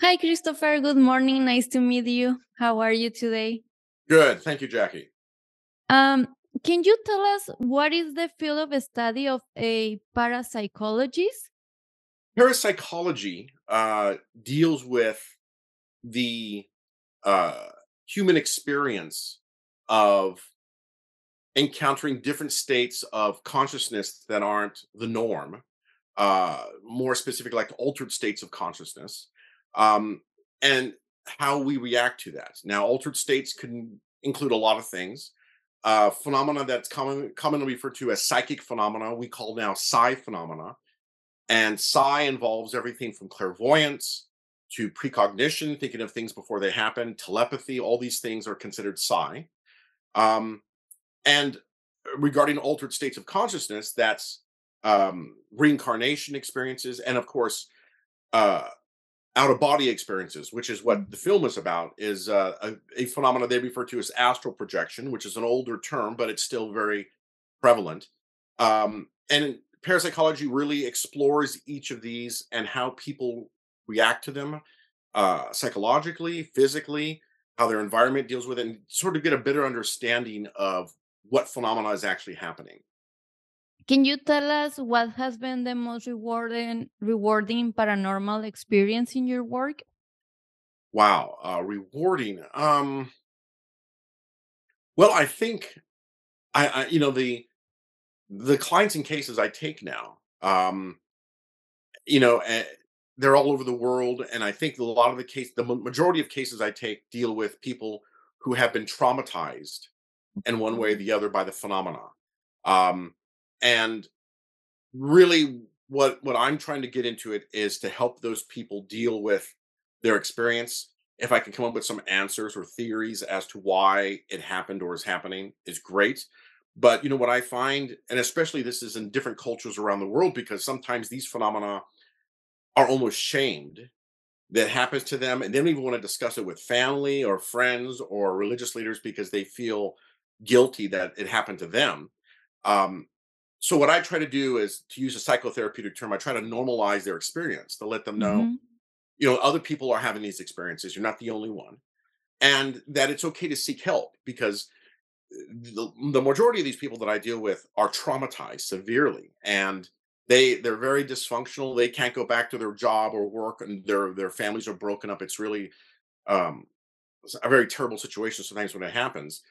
Hi, Christopher. Good morning. Nice to meet you. How are you today? Good. Thank you, Jackie. Um, can you tell us what is the field of study of a parapsychologist? Parapsychology uh, deals with the uh, human experience of encountering different states of consciousness that aren't the norm, uh, more specific, like altered states of consciousness, um, and how we react to that. Now, altered states can include a lot of things. Uh, phenomena that's common, commonly referred to as psychic phenomena, we call now psi phenomena And psi involves everything from clairvoyance to precognition, thinking of things before they happen, telepathy, all these things are considered psi. Um, and regarding altered states of consciousness, that's um, reincarnation experiences, and of course, uh, out of body experiences, which is what Mm. the film is about, is uh, a, a phenomena they refer to as astral projection, which is an older term, but it's still very prevalent. Um, and parapsychology really explores each of these and how people react to them uh, psychologically, physically, how their environment deals with it, and sort of get a better understanding of what phenomena is actually happening. Can you tell us what has been the most rewarding rewarding paranormal experience in your work? Wow, uh, rewarding. Um, well, I think I, I, you know, the the clients and cases I take now, um, you know, eh, they're all over the world, and I think a lot of the case, the majority of cases I take deal with people who have been traumatized in one way or the other by the phenomena. Um, and really, what what I'm trying to get into it is to help those people deal with their experience. If I can come up with some answers or theories as to why it happened or is happening, is great. But you know what I find, and especially this is in different cultures around the world, because sometimes these phenomena are almost shamed that happens to them, and they don't even want to discuss it with family or friends or religious leaders because they feel guilty that it happened to them. Um, so what I try to do is to use a psychotherapeutic term. I try to normalize their experience to let them know, Mhm. you know, other people are having these experiences. You're not the only one, and that it's okay to seek help because the, the majority of these people that I deal with are traumatized severely and they they're very dysfunctional. They can't go back to their job or work and their their families are broken up. It's really um a very terrible situation sometimes when it happens.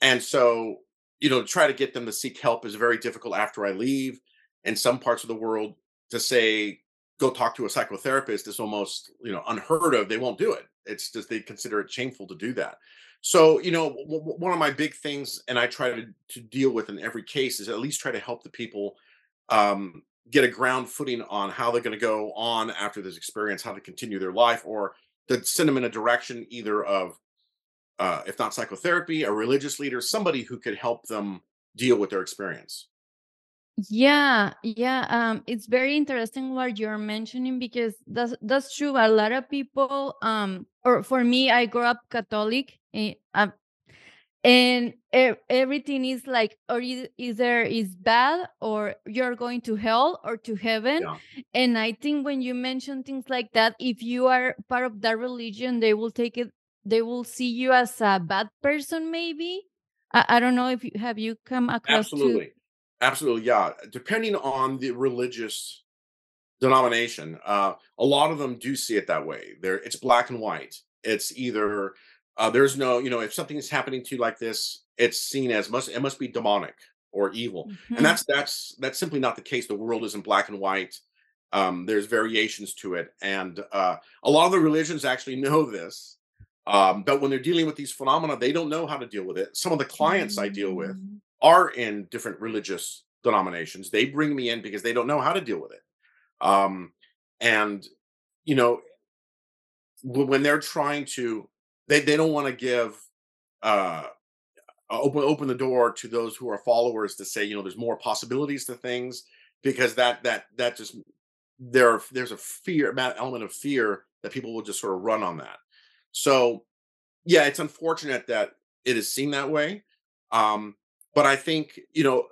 And so, you know, try to get them to seek help is very difficult after I leave. In some parts of the world, to say, go talk to a psychotherapist is almost, you know, unheard of. They won't do it. It's just they consider it shameful to do that. So, you know, w- w- one of my big things, and I try to, to deal with in every case, is at least try to help the people um, get a ground footing on how they're going to go on after this experience, how to continue their life, or to send them in a direction either of uh, if not psychotherapy, a religious leader, somebody who could help them deal with their experience. Yeah, yeah. Um, it's very interesting what you're mentioning because that's that's true. A lot of people, um, or for me, I grew up Catholic, eh, uh, and e- everything is like or eith- either is bad or you're going to hell or to heaven Yeah, and i think when you mention things like that if you are part of that religion they will take it they will see you as a bad person maybe i, I don't know if you have you come across to absolutely. Absolutely. Yeah. Depending on the religious denomination, uh, a lot of them do see it that way. There, it's black and white. It's either uh, there's no, you know, if something is happening to you like this, it's seen as must it must be demonic or evil, and Mhm. that's that's that's simply not the case. The world isn't black and white. Um, there's variations to it, and uh, a lot of the religions actually know this. Um, but when they're dealing with these phenomena, they don't know how to deal with it. Some of the clients I deal with Mm. are in different religious denominations. They bring me in because they don't know how to deal with it um, and you know when, they're trying to they, they don't want to give uh open open the door to those who are followers to say you know there's more possibilities to things because that that that just there there's a fear element of fear that people will just sort of run on that so yeah it's unfortunate that it is seen that way um but i think you know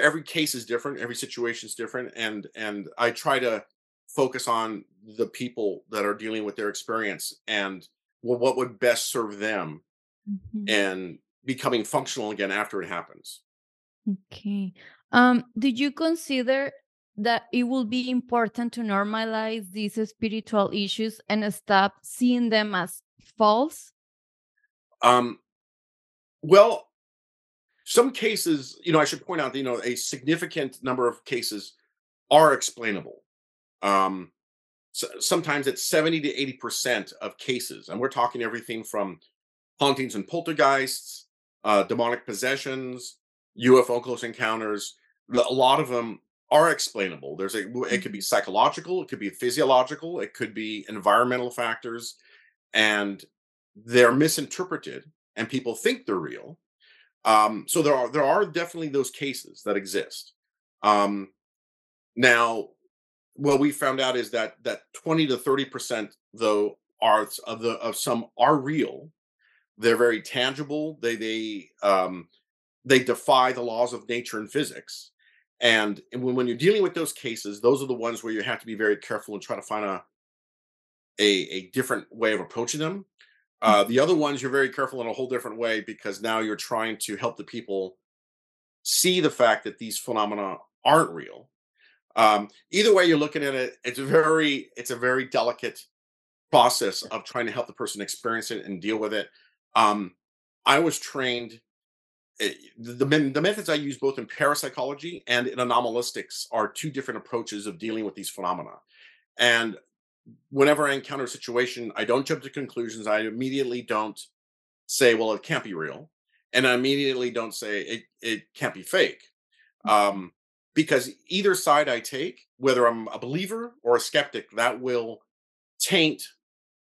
every case is different every situation is different and and i try to focus on the people that are dealing with their experience and well, what would best serve them Mhm. and becoming functional again after it happens. Okay. Um, did you consider that it will be important to normalize these spiritual issues and stop seeing them as false? Um, well, some cases, you know, I should point out that, you know, a significant number of cases are explainable. Um, so sometimes it's 70 to 80% of cases. And we're talking everything from hauntings and poltergeists, uh, demonic possessions, UFO close encounters. A lot of them are explainable. There's a it could be psychological, it could be physiological, it could be environmental factors, and they're misinterpreted, and people think they're real. Um, so there are there are definitely those cases that exist. Um, now, what we found out is that that 20 to 30 percent though are of the of some are real they're very tangible. They they um, they defy the laws of nature and physics. And, and when, when you're dealing with those cases, those are the ones where you have to be very careful and try to find a a, a different way of approaching them. Uh, the other ones you're very careful in a whole different way because now you're trying to help the people see the fact that these phenomena aren't real. Um, either way you're looking at it, it's a very it's a very delicate process of trying to help the person experience it and deal with it. Um, I was trained the the, methods I use both in parapsychology and in anomalistics are two different approaches of dealing with these phenomena. And whenever I encounter a situation, I don't jump to conclusions. I immediately don't say, "Well, it can't be real," and I immediately don't say it it can't be fake, um, because either side I take, whether I'm a believer or a skeptic, that will taint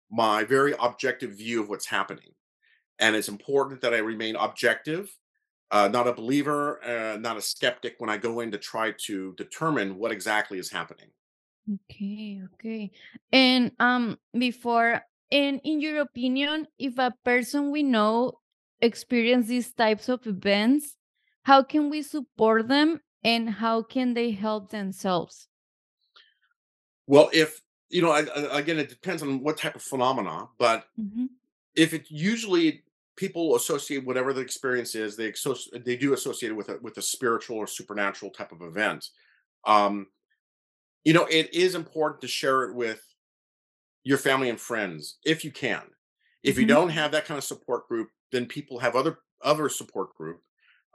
my very objective view of what's happening. And it's important that I remain objective, uh, not a believer, uh, not a skeptic when I go in to try to determine what exactly is happening. Okay, okay. And um before and in your opinion, if a person we know experience these types of events, how can we support them and how can they help themselves? Well, if you know, I, I- again, it depends on what type of phenomena, but Mhm, if it usually people associate whatever the experience is, they associ- they do associate it with a with a spiritual or supernatural type of event. Um, you know, it is important to share it with your family and friends if you can. If you mhm, don't have that kind of support group, then people have other other support group,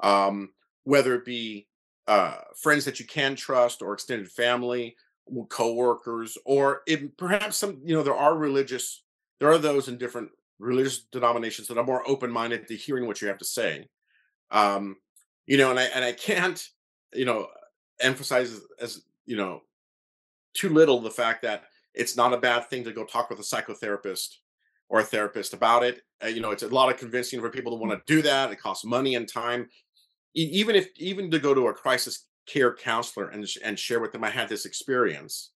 um, whether it be uh, friends that you can trust or extended family, co-workers or if perhaps some you know there are religious there are those in different religious denominations that are more open minded to hearing what you have to say. Um, you know, and I and I can't you know emphasize as you know too little the fact that it's not a bad thing to go talk with a psychotherapist or a therapist about it. Uh, you know, it's a lot of convincing for people to want to do that. It costs money and time. E- even if even to go to a crisis care counselor and and share with them, I had this experience.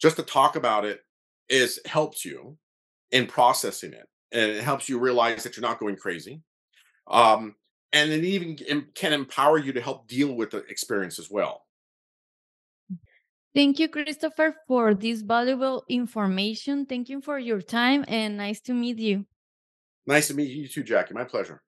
Just to talk about it is helps you in processing it, and it helps you realize that you're not going crazy. Um, and it even can empower you to help deal with the experience as well. Thank you, Christopher, for this valuable information. Thank you for your time and nice to meet you. Nice to meet you too, Jackie. My pleasure.